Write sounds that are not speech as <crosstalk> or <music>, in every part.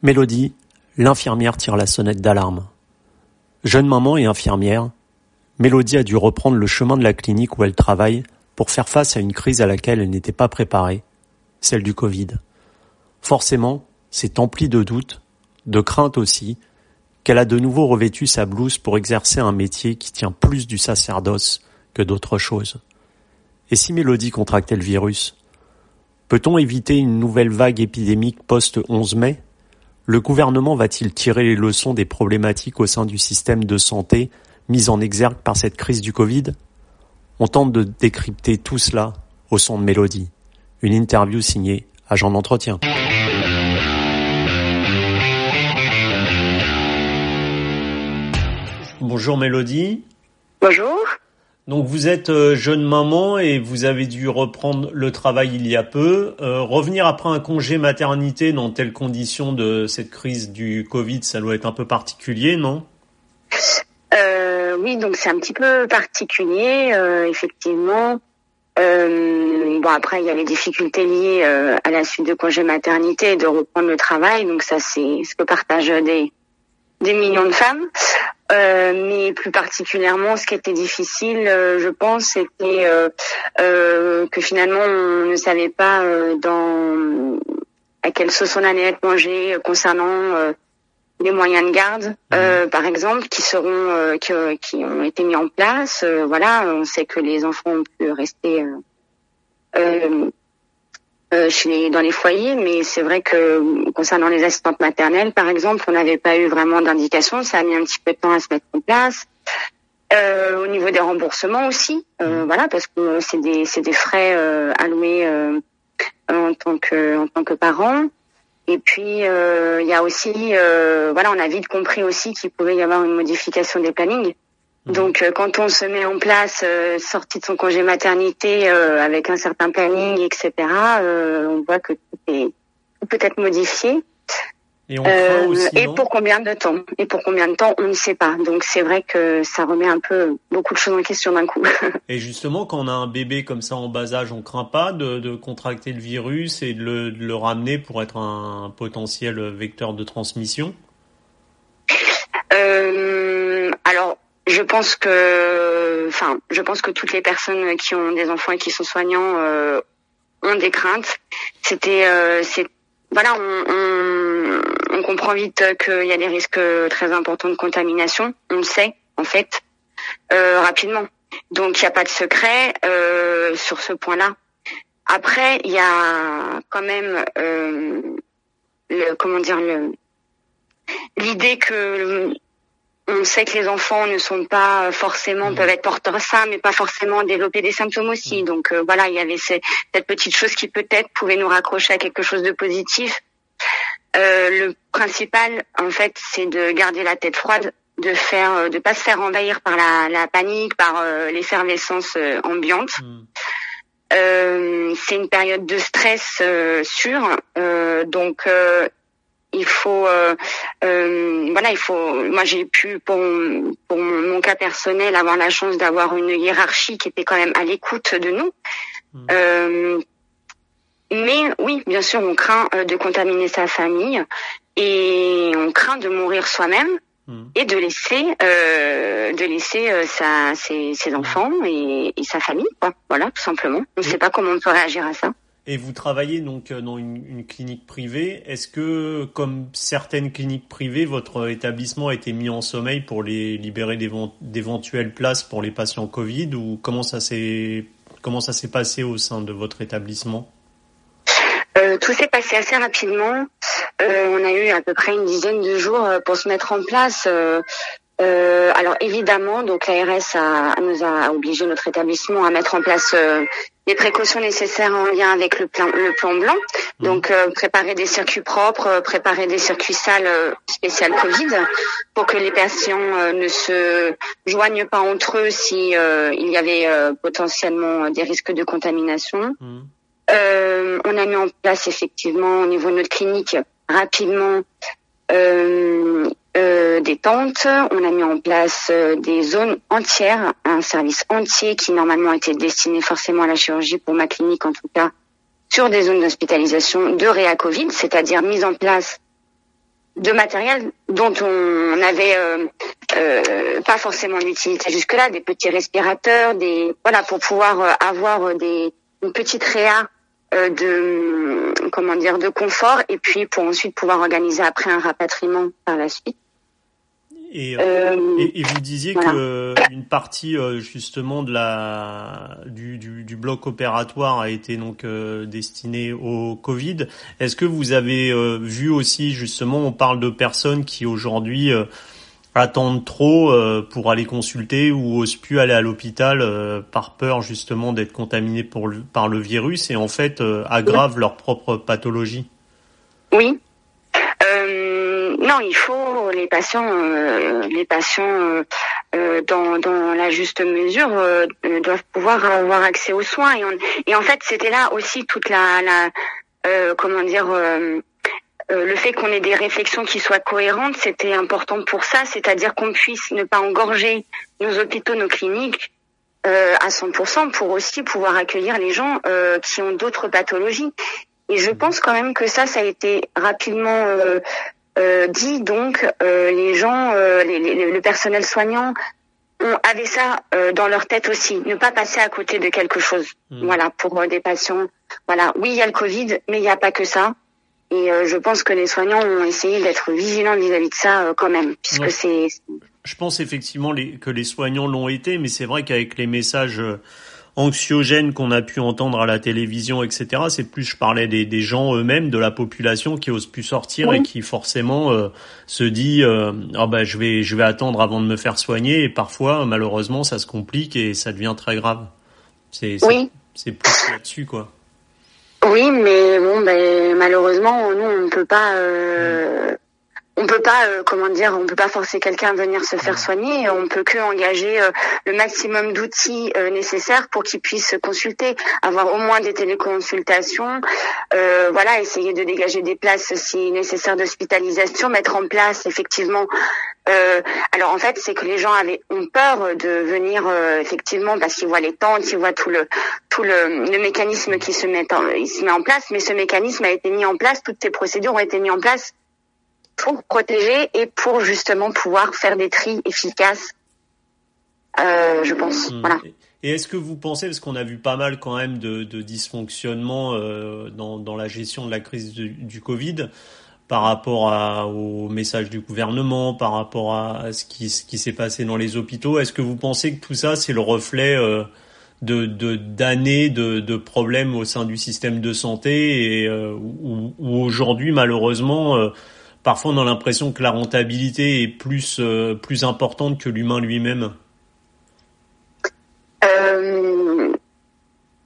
Mélodie, l'infirmière tire la sonnette d'alarme. Jeune maman et infirmière, Mélodie a dû reprendre le chemin de la clinique où elle travaille pour faire face à une crise à laquelle elle n'était pas préparée, celle du Covid. Forcément, c'est empli de doutes, de craintes aussi, qu'elle a de nouveau revêtu sa blouse pour exercer un métier qui tient plus du sacerdoce que d'autres choses. Et si Mélodie contractait le virus Peut-on éviter une nouvelle vague épidémique post-11 mai? Le gouvernement va-t-il tirer les leçons des problématiques au sein du système de santé mises en exergue par cette crise du Covid? On tente de décrypter tout cela au son de Mélodie. Une interview signée Agent d'entretien. Bonjour Mélodie. Bonjour. Donc vous êtes euh, jeune maman et vous avez dû reprendre le travail il y a peu. Euh, revenir après un congé maternité dans telles conditions de cette crise du Covid, ça doit être un peu particulier, non? Euh, Oui, donc c'est un petit peu particulier, effectivement. Bon après il y a les difficultés liées à la suite de congé maternité et de reprendre le travail, donc ça c'est ce que partagent des des millions de femmes. Euh, mais plus particulièrement, ce qui était difficile, euh, je pense, c'était euh, que finalement on ne savait pas dans à quelle sauce on allait être mangé concernant les moyens de garde, mmh. par exemple, qui seront qui, qui, ont été mis en place. voilà, on sait que les enfants ont pu rester euh, chez dans les foyers, mais c'est vrai que concernant les assistantes maternelles, par exemple, on n'avait pas eu vraiment d'indication. Ça a mis un petit peu de temps à se mettre en place. Euh, au niveau des remboursements aussi, euh, mmh. voilà, parce que c'est des c'est des frais euh, alloués euh, en tant que en tant que parent. Et puis il y a aussi, voilà, on a vite compris aussi qu'il pouvait y avoir une modification des plannings. Donc euh, quand on se met en place, euh, sorti de son congé maternité euh, avec un certain planning, etc., on voit que tout, est, peut être modifié. Et, on aussi, et pour combien de temps? Et pour combien de temps? On ne sait pas. Donc c'est vrai que ça remet un peu beaucoup de choses en question d'un coup. <laughs> et justement, quand on a un bébé comme ça en bas âge, on craint pas de, de contracter le virus et de le, de le, ramener pour être un potentiel vecteur de transmission? Alors je pense que, enfin, je pense que toutes les personnes qui ont des enfants et qui sont soignants euh, ont des craintes. C'était, euh, c'est, voilà, on, on, on, comprend vite qu'il y a des risques très importants de contamination. On le sait, en fait, euh, rapidement. Donc, il n'y a pas de secret euh, sur ce point-là. Après, il y a quand même, euh, le, comment dire, l'idée que on sait que les enfants ne sont pas forcément, mmh. peuvent être porteurs sains, mais pas forcément développer des symptômes aussi. Mmh. Donc euh, voilà, il y avait cette petite chose qui peut-être pouvait nous raccrocher à quelque chose de positif. Euh, le principal, en fait, c'est de garder la tête froide, de faire, euh, de pas se faire envahir par la, la panique, par l'effervescence ambiante. Mmh. c'est une période de stress sûr, donc il faut euh, euh, voilà il faut moi j'ai pu pour, pour mon, cas personnel avoir la chance d'avoir une hiérarchie qui était quand même à l'écoute de nous. Mmh. euh, mais oui bien sûr on craint euh, de contaminer sa famille et on craint de mourir soi-même mmh. et de laisser euh, de laisser euh, sa ses, ses enfants et, et, sa famille quoi. Voilà tout simplement. On ne sait pas comment on peut réagir à ça et vous travaillez donc euh, dans une, clinique privée. Est-ce que, comme certaines cliniques privées, votre établissement a été mis en sommeil pour les libérer d'éventuelles places pour les patients Covid ou comment ça s'est passé au sein de votre établissement? Euh, Tout s'est passé assez rapidement. Euh, on a eu à peu près une dizaine de jours pour se mettre en place. Alors évidemment, donc l'ARS a, nous a obligé notre établissement à mettre en place euh, les précautions nécessaires en lien avec le plan, le plan blanc. Mmh. Donc euh, préparer des circuits propres, euh, préparer des circuits sales spécial Covid pour que les patients ne se joignent pas entre eux si il y avait potentiellement des risques de contamination. Mmh. on a mis en place effectivement au niveau de notre clinique rapidement euh, euh, des tentes. On a mis en place euh, des zones entières, un service entier qui normalement était destiné forcément à la chirurgie pour ma clinique en tout cas, sur des zones d'hospitalisation de réa Covid, c'est-à-dire mise en place de matériel dont on n'avait pas forcément l'utilité jusque-là, des petits respirateurs, des voilà pour pouvoir avoir des une petite réa de comment dire de confort et puis pour ensuite pouvoir organiser après un rapatriement par la suite. Et, euh, et, et, vous disiez que une partie euh, justement de la du, du, du, bloc opératoire a été donc euh, destinée au Covid. Est-ce que vous avez euh, vu aussi justement, on parle de personnes qui aujourd'hui attendent trop pour aller consulter ou osent plus aller à l'hôpital par peur justement d'être contaminées pour le, par le virus et en fait aggravent leur propre pathologie? Oui, non, il faut les patients, euh, les patients euh, euh, dans, dans la juste mesure doivent pouvoir avoir accès aux soins. Et, en fait, c'était là aussi toute la, la comment dire. le fait qu'on ait des réflexions qui soient cohérentes, c'était important pour ça, c'est-à-dire qu'on puisse ne pas engorger nos hôpitaux, nos cliniques à 100% pour aussi pouvoir accueillir les gens qui ont d'autres pathologies. Et je pense quand même que ça, ça a été rapidement euh, dit donc euh, les gens, euh, le personnel soignant ont, avait ça dans leur tête aussi, ne pas passer à côté de quelque chose. Hmm. Voilà, pour des patients. Voilà, oui, il y a le Covid, mais il n'y a pas que ça. Et je pense que les soignants ont essayé d'être vigilants vis-à-vis de ça quand même, puisque c'est. Je pense effectivement les, que les soignants l'ont été, mais c'est vrai qu'avec les messages anxiogènes qu'on a pu entendre à la télévision, etc. C'est plus, je parlais des, des gens eux-mêmes, de la population qui osent plus sortir et qui forcément euh, se dit, euh, ah ben je vais, je vais attendre avant de me faire soigner. Et parfois, malheureusement, ça se complique et ça devient très grave. C'est oui. c'est plus là-dessus quoi. Oui, mais bon, ben malheureusement, nous on ne peut pas. Euh, on peut pas, euh, comment dire, on peut pas forcer quelqu'un à venir se faire soigner. On peut que engager euh, le maximum d'outils euh, nécessaires pour qu'il puisse consulter, avoir au moins des téléconsultations, voilà, essayer de dégager des places si nécessaire d'hospitalisation, mettre en place effectivement. alors en fait, c'est que les gens avaient ont peur de venir effectivement parce qu'ils voient les tentes, ils voient tout le tout le, le mécanisme qui se met en, il se met en place, mais ce mécanisme a été mis en place, toutes ces procédures ont été mises en place pour protéger et pour justement pouvoir faire des tris efficaces, euh, je pense. Hmm. Voilà. Et est-ce que vous pensez, parce qu'on a vu pas mal quand même de, de dysfonctionnements euh, dans, dans, la gestion de la crise du, Covid, par rapport à, au message du gouvernement, par rapport à ce qui, ce qui s'est passé dans les hôpitaux, est-ce que vous pensez que tout ça, c'est le reflet euh, de d'années de, de, problèmes au sein du système de santé et euh, où, où aujourd'hui, malheureusement, euh, parfois on a l'impression que la rentabilité est plus, euh, plus importante que l'humain lui-même euh,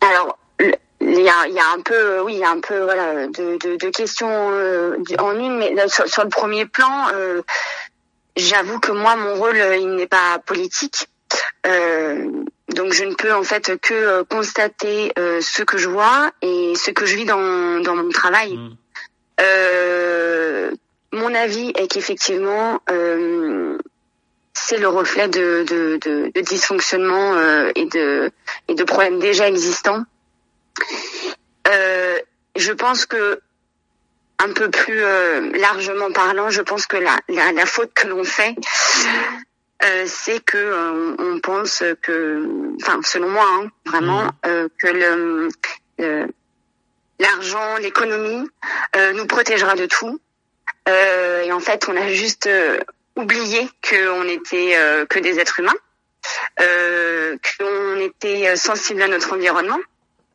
Alors, il y a, y a, un peu, oui, il y a un peu voilà, de, de, de questions euh, en une, mais sur, le premier plan, euh, j'avoue que moi, mon rôle, il n'est pas politique. donc je ne peux en fait que constater ce que je vois et ce que je vis dans, dans mon travail. Mmh. Mon avis est qu'effectivement, euh, c'est le reflet de, de, de, de dysfonctionnement euh, et, de, et de problèmes déjà existants. Euh, je pense que un peu plus largement parlant, je pense que la, la, la faute que l'on fait, c'est que on pense que, enfin, selon moi, hein, vraiment, mmh. que le l'argent, l'économie nous protégera de tout euh, et en fait, on a juste euh, oublié qu'on était euh, que des êtres humains, euh, qu'on était sensible à notre environnement,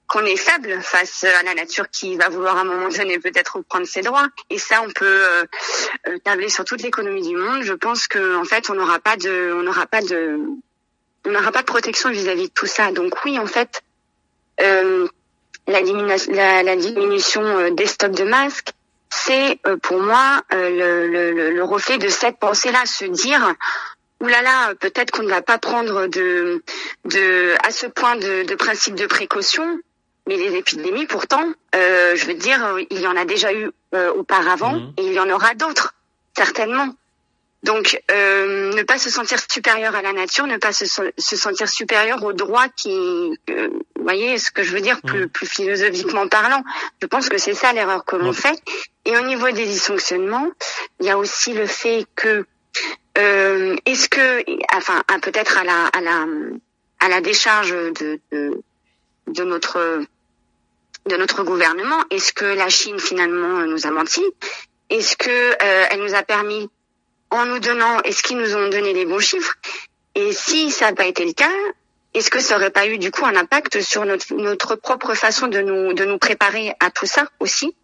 qu'on est faible face à la nature qui va vouloir à un moment donné peut-être reprendre ses droits. Et ça, on peut euh, tabler sur toute l'économie du monde. Je pense que en fait, on n'aura pas de, on n'aura pas de, on n'aura pas de protection vis-à-vis de tout ça. Donc oui, en fait, euh, la, la, diminution des stocks de masques, c'est euh, pour moi euh, le, le, le, reflet de cette pensée-là, se dire oulala, là là, peut-être qu'on ne va pas prendre de, de à ce point de, de principe de précaution, mais les épidémies, pourtant, euh, je veux dire, il y en a déjà eu auparavant mhm. et il y en aura d'autres, certainement. Donc, euh, ne pas se sentir supérieur à la nature, ne pas se, se sentir supérieur aux droits qui, euh, vous voyez ce que je veux dire, plus, mm. plus philosophiquement parlant. Je pense que c'est ça l'erreur que l'on fait. Et au niveau des dysfonctionnements, il y a aussi le fait que, euh, est-ce que, enfin, peut-être à la, à la, à la décharge de, de, de notre de notre gouvernement, est-ce que la Chine finalement nous a menti? Est-ce que euh, elle nous a permis en nous donnant, est-ce qu'ils nous ont donné les bons chiffres? Et si ça n'a pas été le cas, est-ce que ça aurait pas eu du coup un impact sur notre, notre propre façon de nous, de nous préparer à tout ça aussi?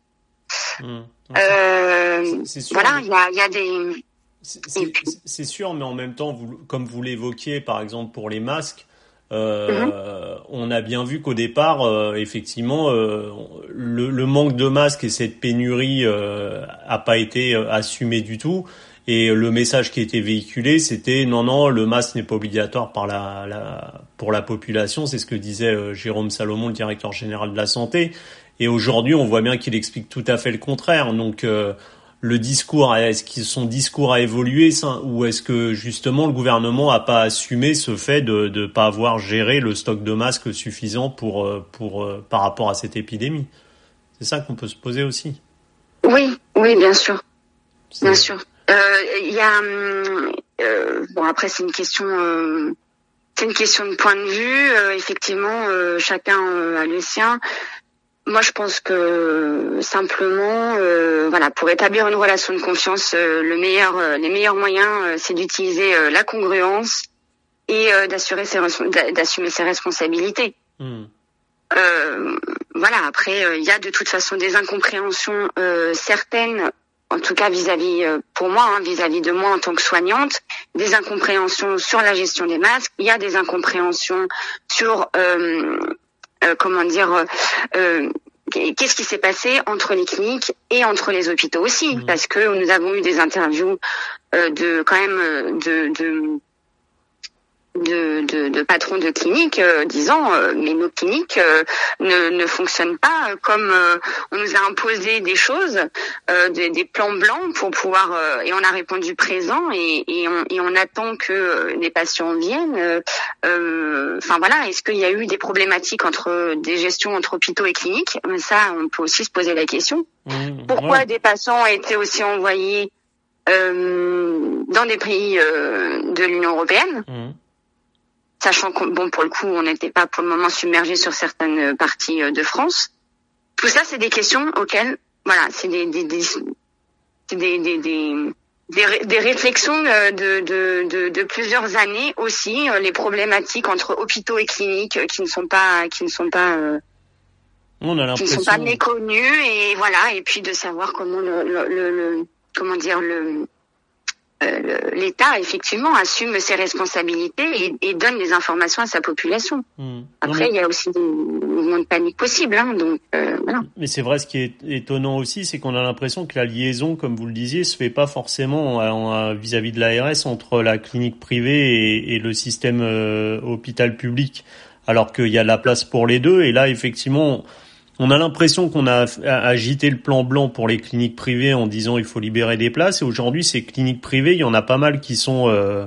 Mmh. euh, Voilà, il y a, y a, des... C'est sûr, mais en même temps, vous, comme vous l'évoquiez, par exemple pour les masques, euh, mmh. on a bien vu qu'au départ, euh, effectivement, euh, le, le, manque de masques et cette pénurie euh, a pas été assumé du tout. Et le message qui était véhiculé, c'était non, non, le masque n'est pas obligatoire par la, la, pour la population. C'est ce que disait euh, Jérôme Salomon, le directeur général de la santé. Et aujourd'hui, on voit bien qu'il explique tout à fait le contraire. Donc, euh, le discours, est-ce que son discours a évolué ou est-ce que justement le gouvernement a pas assumé ce fait de ne pas avoir géré le stock de masques suffisant pour, euh, pour, par rapport à cette épidémie? C'est ça qu'on peut se poser aussi? Oui, oui, bien sûr. Bien sûr. Euh, il y a euh, bon après c'est une question euh, c'est une question de point de vue. effectivement, chacun a le sien. Moi, je pense que simplement, voilà, pour établir une relation de confiance, le meilleur, les meilleurs moyens, c'est d'utiliser la congruence et d'assurer ses d'assumer ses responsabilités. Hmm. voilà. Après, il y a de toute façon des incompréhensions certaines en tout cas vis-à-vis euh, pour moi, hein, vis-à-vis de moi en tant que soignante, des incompréhensions sur la gestion des masques. Il y a des incompréhensions sur euh, euh, comment dire. Qu'est-ce qui s'est passé entre les cliniques et entre les hôpitaux aussi mmh. Parce que nous avons eu des interviews de quand même de, de de, de, de patrons de cliniques euh, disant euh, mais nos cliniques euh, ne, ne fonctionnent pas comme on nous a imposé des choses, des, des, plans blancs pour pouvoir et on a répondu présent et, et, on, et on attend que les patients viennent. Enfin voilà, est-ce qu'il y a eu des problématiques entre des gestions entre hôpitaux et cliniques? Ça, on peut aussi se poser la question. Mmh, Pourquoi des patients ont été aussi envoyés dans des pays de l'Union européenne? Mmh sachant que bon pour le coup on n'était pas pour le moment submergé sur certaines parties euh, de France. Tout ça c'est des questions auxquelles voilà c'est des des des, des, des, des des, réflexions euh, de, de, de, de, plusieurs années aussi euh, les problématiques entre hôpitaux et cliniques qui ne sont pas qui ne sont pas on a qui ne sont pas méconnues et voilà et puis de savoir comment le, le, le comment dire le euh, l'État effectivement assume ses responsabilités et, donne les informations à sa population. Hmm. Après, il y a aussi des mouvements de panique possibles. Hein, donc, euh, voilà. Mais c'est vrai, ce qui est étonnant aussi, c'est qu'on a l'impression que la liaison, comme vous le disiez, se fait pas forcément vis-à-vis de l'ARS entre la clinique privée et, le système euh, hôpital public, alors qu'il y a la place pour les deux. Et là, effectivement, on a l'impression qu'on a agité le plan blanc pour les cliniques privées en disant il faut libérer des places. Et aujourd'hui, ces cliniques privées, il y en a pas mal qui sont euh,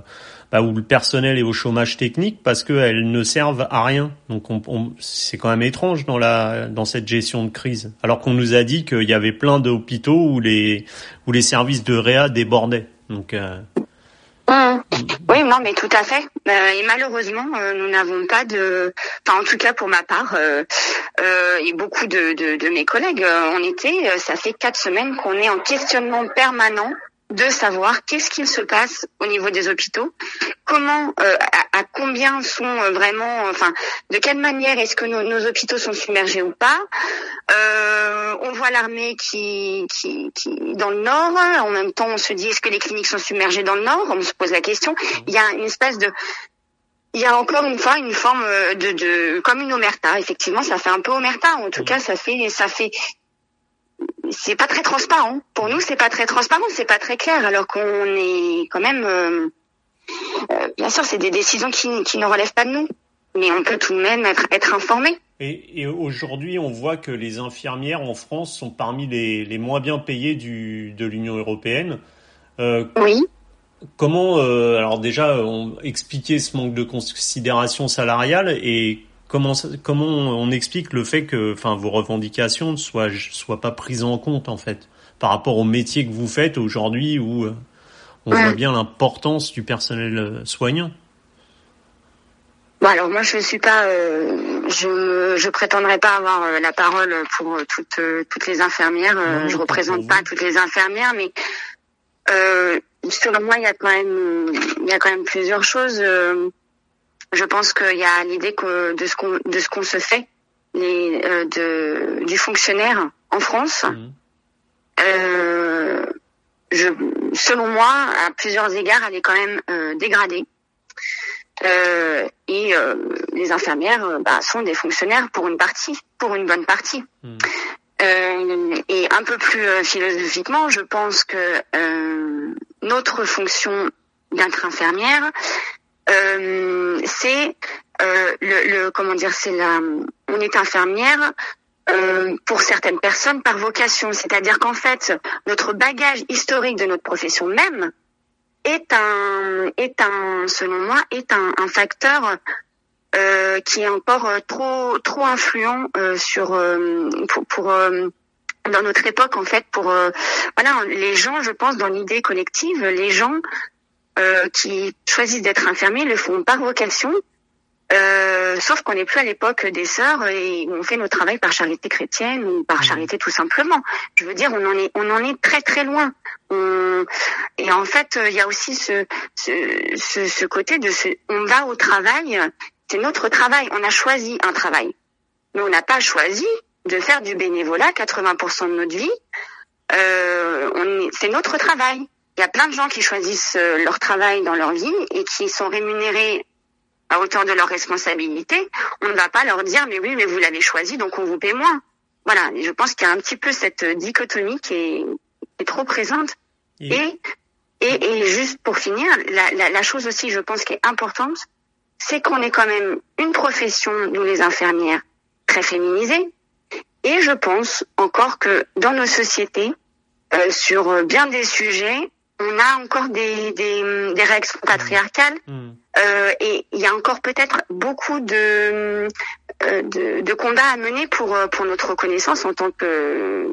bah, où le personnel est au chômage technique parce qu'elles ne servent à rien. Donc on, c'est quand même étrange dans la dans cette gestion de crise. Alors qu'on nous a dit qu'il y avait plein d'hôpitaux où les où les services de réa débordaient. Donc euh, Mmh. Oui, non, mais tout à fait. Euh, et malheureusement, euh, nous n'avons pas de, enfin, en tout cas pour ma part, euh, et beaucoup de, de, de mes collègues, on était, ça fait quatre semaines qu'on est en questionnement permanent de savoir qu'est-ce qu'il se passe au niveau des hôpitaux, comment, euh, à, combien sont euh, vraiment, enfin, de quelle manière est-ce que nos, nos, hôpitaux sont submergés ou pas. Euh, on voit l'armée qui, qui, qui, dans le nord. En même temps, on se dit est-ce que les cliniques sont submergées dans le nord? On se pose la question. Il y a une espèce de il y a encore une fois une forme de, de comme une omerta. Effectivement, ça fait un peu omerta. En tout cas, ça fait ça fait c'est pas très transparent. Pour nous, c'est pas très transparent, c'est pas très clair, alors qu'on est quand même. Euh, euh, bien sûr, c'est des décisions qui, qui, ne relèvent pas de nous, mais on peut tout de même être, être informé. Et, et aujourd'hui, on voit que les infirmières en France sont parmi les, les moins bien payées du, de l'Union européenne. Euh, oui. comment, alors déjà, on, expliquer ce manque de considération salariale et comment comment on explique le fait que, enfin, vos revendications ne soient soient pas prises en compte en fait par rapport au métier que vous faites aujourd'hui où on voit bien l'importance du personnel soignant. Bon alors moi je suis pas, euh, je je prétendrai pas avoir euh, la parole pour euh, toutes toutes les infirmières. je représente pas toutes les infirmières, mais selon moi il y a quand même il y a quand même plusieurs choses. Je pense qu'il y a l'idée que de ce qu'on de ce qu'on se fait les de du fonctionnaire en France. Mmh. je selon moi à plusieurs égards elle est quand même dégradée. Euh, et euh, les infirmières euh, bah, sont des fonctionnaires pour une partie, pour une bonne partie. Hmm. et un peu plus philosophiquement, je pense que notre fonction d'être infirmière, c'est le, le, comment dire, c'est la, on est infirmière pour certaines personnes par vocation, c'est-à-dire qu'en fait notre bagage historique de notre profession même est un, est un, selon moi, est un, un facteur euh, qui est encore euh, trop, trop influent euh, sur, euh, pour, pour dans notre époque en fait, pour voilà, les gens, je pense, dans l'idée collective, les gens qui choisissent d'être infirmiers le font par vocation euh, sauf qu'on n'est plus à l'époque des sœurs et on fait notre travail par charité chrétienne ou par mmh. charité tout simplement. Je veux dire, on en est, on en est très très loin. Et en fait, il y a aussi ce, ce, ce, côté de ce, on va au travail, c'est notre travail. On a choisi un travail, mais on n'a pas choisi de faire du bénévolat 80% de notre vie. Euh, c'est notre travail. Il y a plein de gens qui choisissent euh, leur travail dans leur vie et qui sont rémunérés à hauteur de leurs responsabilités, on ne va pas leur dire mais oui mais vous l'avez choisi donc on vous paie moins. Voilà, et je pense qu'il y a un petit peu cette dichotomie qui est, est trop présente. Et, et, et juste pour finir, la, la, la chose aussi je pense qui est importante, c'est qu'on est quand même une profession, nous les infirmières, très féminisée. Et je pense encore que dans nos sociétés, euh, sur bien des sujets, on a encore des, des, des règles patriarcales mmh. euh, et il y a encore peut-être beaucoup de, euh, de, de, combats à mener pour, pour notre reconnaissance en tant que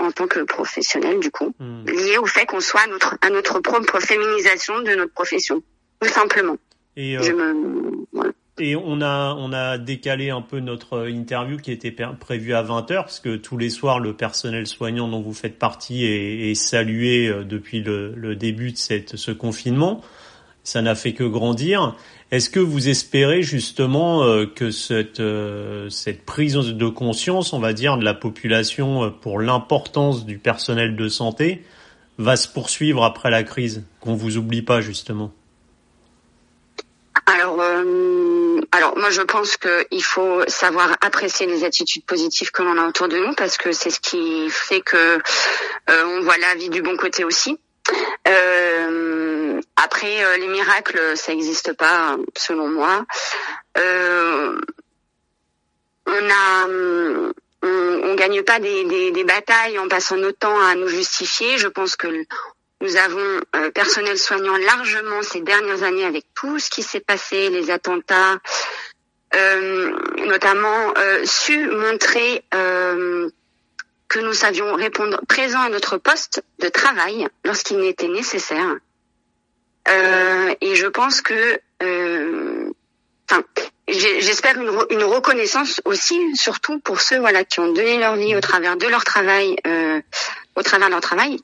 en, tant que professionnel du coup, mmh. lié au fait qu'on soit à notre, à notre propre féminisation de notre profession, tout simplement. Et euh, Je me. Et on a, on a décalé un peu notre interview qui était prévue à 20h, parce que tous les soirs, le personnel soignant dont vous faites partie est, salué euh, depuis le, le, début de cette, ce confinement. Ça n'a fait que grandir. Est-ce que vous espérez justement euh, que cette, euh, cette prise de conscience, on va dire, de la population pour l'importance du personnel de santé va se poursuivre après la crise, qu'on vous oublie pas justement? Alors, alors moi je pense qu'il faut savoir apprécier les attitudes positives que l'on a autour de nous parce que c'est ce qui fait que euh, on voit la vie du bon côté aussi. Euh, après euh, les miracles ça n'existe pas selon moi. on a on gagne pas des, des, des, batailles en passant notre temps à nous justifier. Je pense que nous avons euh, personnel soignant largement ces dernières années avec tout ce qui s'est passé, les attentats, euh, notamment euh, su montrer que nous savions répondre présent à notre poste de travail lorsqu'il n'était nécessaire. et je pense que, j'espère une, une, reconnaissance aussi, surtout pour ceux voilà qui ont donné leur vie au travers de leur travail, au travers de leur travail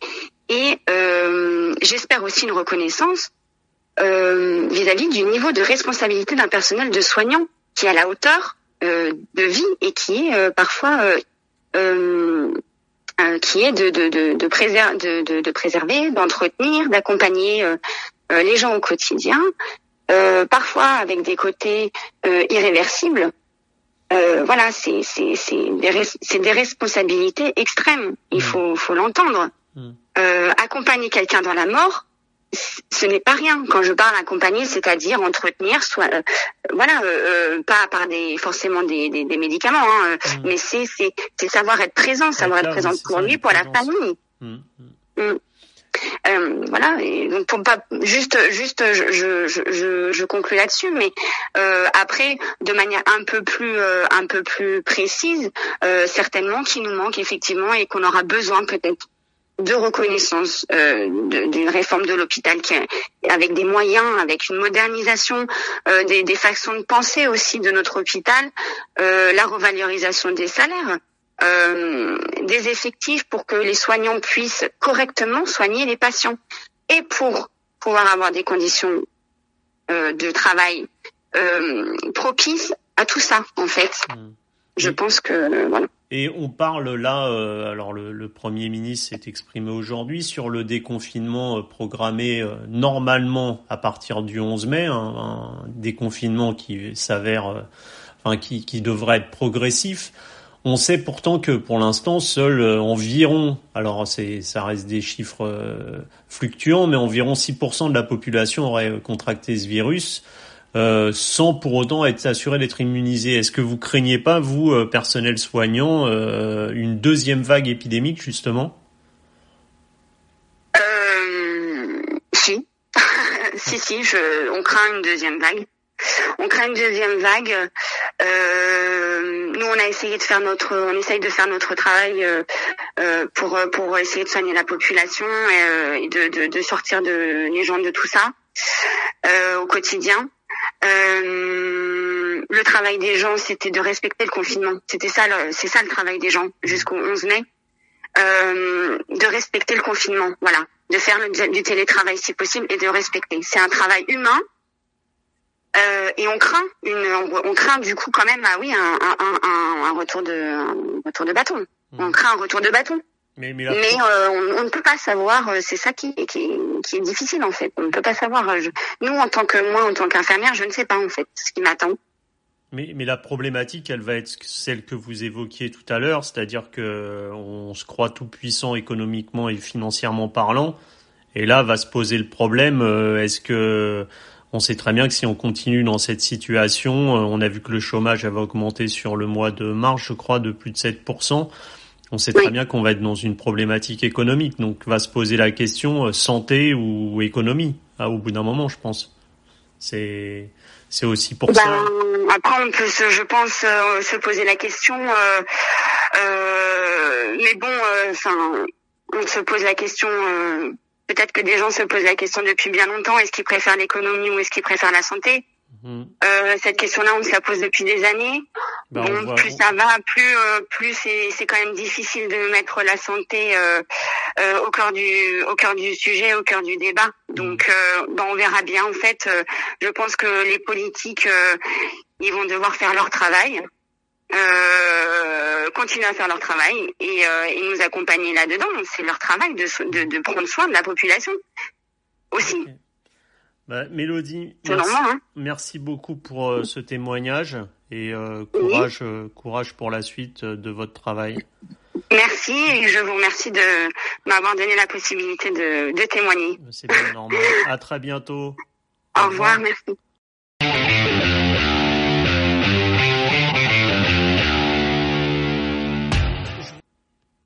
et euh, j'espère aussi une reconnaissance euh, vis-à-vis du niveau de responsabilité d'un personnel de soignant qui est à la hauteur euh, de vie et qui est euh, parfois euh, qui est de, de, de, de, de, de préserver, d'entretenir, d'accompagner les gens au quotidien, parfois avec des côtés irréversibles. voilà, c'est des, des responsabilités extrêmes. Il mmh. faut, faut l'entendre. Mmh. Euh, accompagner quelqu'un dans la mort, ce n'est pas rien. Quand je parle accompagner, c'est-à-dire entretenir, soit euh, voilà, euh, pas par des forcément des, des, des médicaments, hein, mmh. mais c'est c'est savoir être présent, savoir être présent pour lui, pour la famille. Mmh. Mmh. euh, voilà. Et donc pour pas juste, juste, je, je, je, je conclue là-dessus, mais euh, après, de manière un peu plus, euh, un peu plus précise, euh, certainement qu'il nous manque effectivement et qu'on aura besoin peut-être de reconnaissance d'une réforme de l'hôpital qui avec des moyens, avec une modernisation des, des façons de penser aussi de notre hôpital, la revalorisation des salaires. Euh, des effectifs pour que les soignants puissent correctement soigner les patients et pour pouvoir avoir des conditions euh, de travail euh, propices à tout ça en fait. Mmh. Voilà. Et on parle là, alors le, Premier ministre s'est exprimé aujourd'hui sur le déconfinement programmé normalement à partir du 11 mai, un, déconfinement qui s'avère, enfin qui, qui devrait être progressif. On sait pourtant que pour l'instant, seul euh, environ, alors ça reste des chiffres euh, fluctuants, mais environ 6% de la population aurait contracté ce virus. Euh, sans pour autant être assuré d'être immunisé. Est-ce que vous craignez pas, vous, personnel soignant, une deuxième vague épidémique, justement? Si. <laughs> si, si, je, on craint une deuxième vague. On craint une deuxième vague. Euh, nous, on a essayé de faire notre, on essaye de faire notre travail euh, euh pour pour essayer de soigner la population euh, et, de, de, de, sortir de les gens de tout ça euh, au quotidien. Le travail des gens, c'était de respecter le confinement. C'était ça, c'est ça le travail des gens jusqu'au 11 mai, de respecter le confinement. Voilà, de faire du télétravail si possible et de respecter. C'est un travail humain euh, et on craint une, on, craint du coup quand même, ah oui, un, un, un, un retour de, un retour de bâton. Hmm. On craint un retour de bâton. Mais, mais, euh, on, on, ne peut pas savoir. Euh, c'est ça qui, qui, qui, est difficile en fait. On ne peut pas savoir. nous, en tant que moi, en tant qu'infirmière, je ne sais pas en fait ce qui m'attend. Mais, mais la problématique, elle va être celle que vous évoquiez tout à l'heure, c'est-à-dire que on se croit tout puissant économiquement et financièrement parlant, et là va se poser le problème est-ce que on sait très bien que si on continue dans cette situation, euh, on a vu que le chômage avait augmenté sur le mois de mars, je crois, de plus de 7%. On sait très bien qu'on va être dans une problématique économique. Donc, va se poser la question euh, santé ou économie, hein, au bout d'un moment, je pense. C'est c'est aussi pour ça. Ben, après, on peut, se, je pense, euh, se poser la question. mais bon, enfin, on se pose la question Peut-être que des gens se posent la question depuis bien longtemps, est-ce qu'ils préfèrent l'économie ou est-ce qu'ils préfèrent la santé? Mhm. euh, Cette question-là, on se la pose depuis des années. Ben, bon, plus ça va, plus euh, plus c'est quand même difficile de mettre la santé euh, euh, au cœur du au cœur du sujet, au cœur du débat. Donc, ben, on verra bien. En fait, je pense que les politiques, ils vont devoir faire leur travail. Euh, continuer à faire leur travail et, euh, et nous accompagner là-dedans. C'est leur travail de, de, de, prendre soin de la population aussi. Bah, Mélodie, merci, hein. merci, beaucoup pour euh, ce témoignage et euh, courage, euh, courage pour la suite de votre travail. Merci et je vous remercie de m'avoir donné la possibilité de, de témoigner. C'est bien normal. à très bientôt. Au, revoir, merci.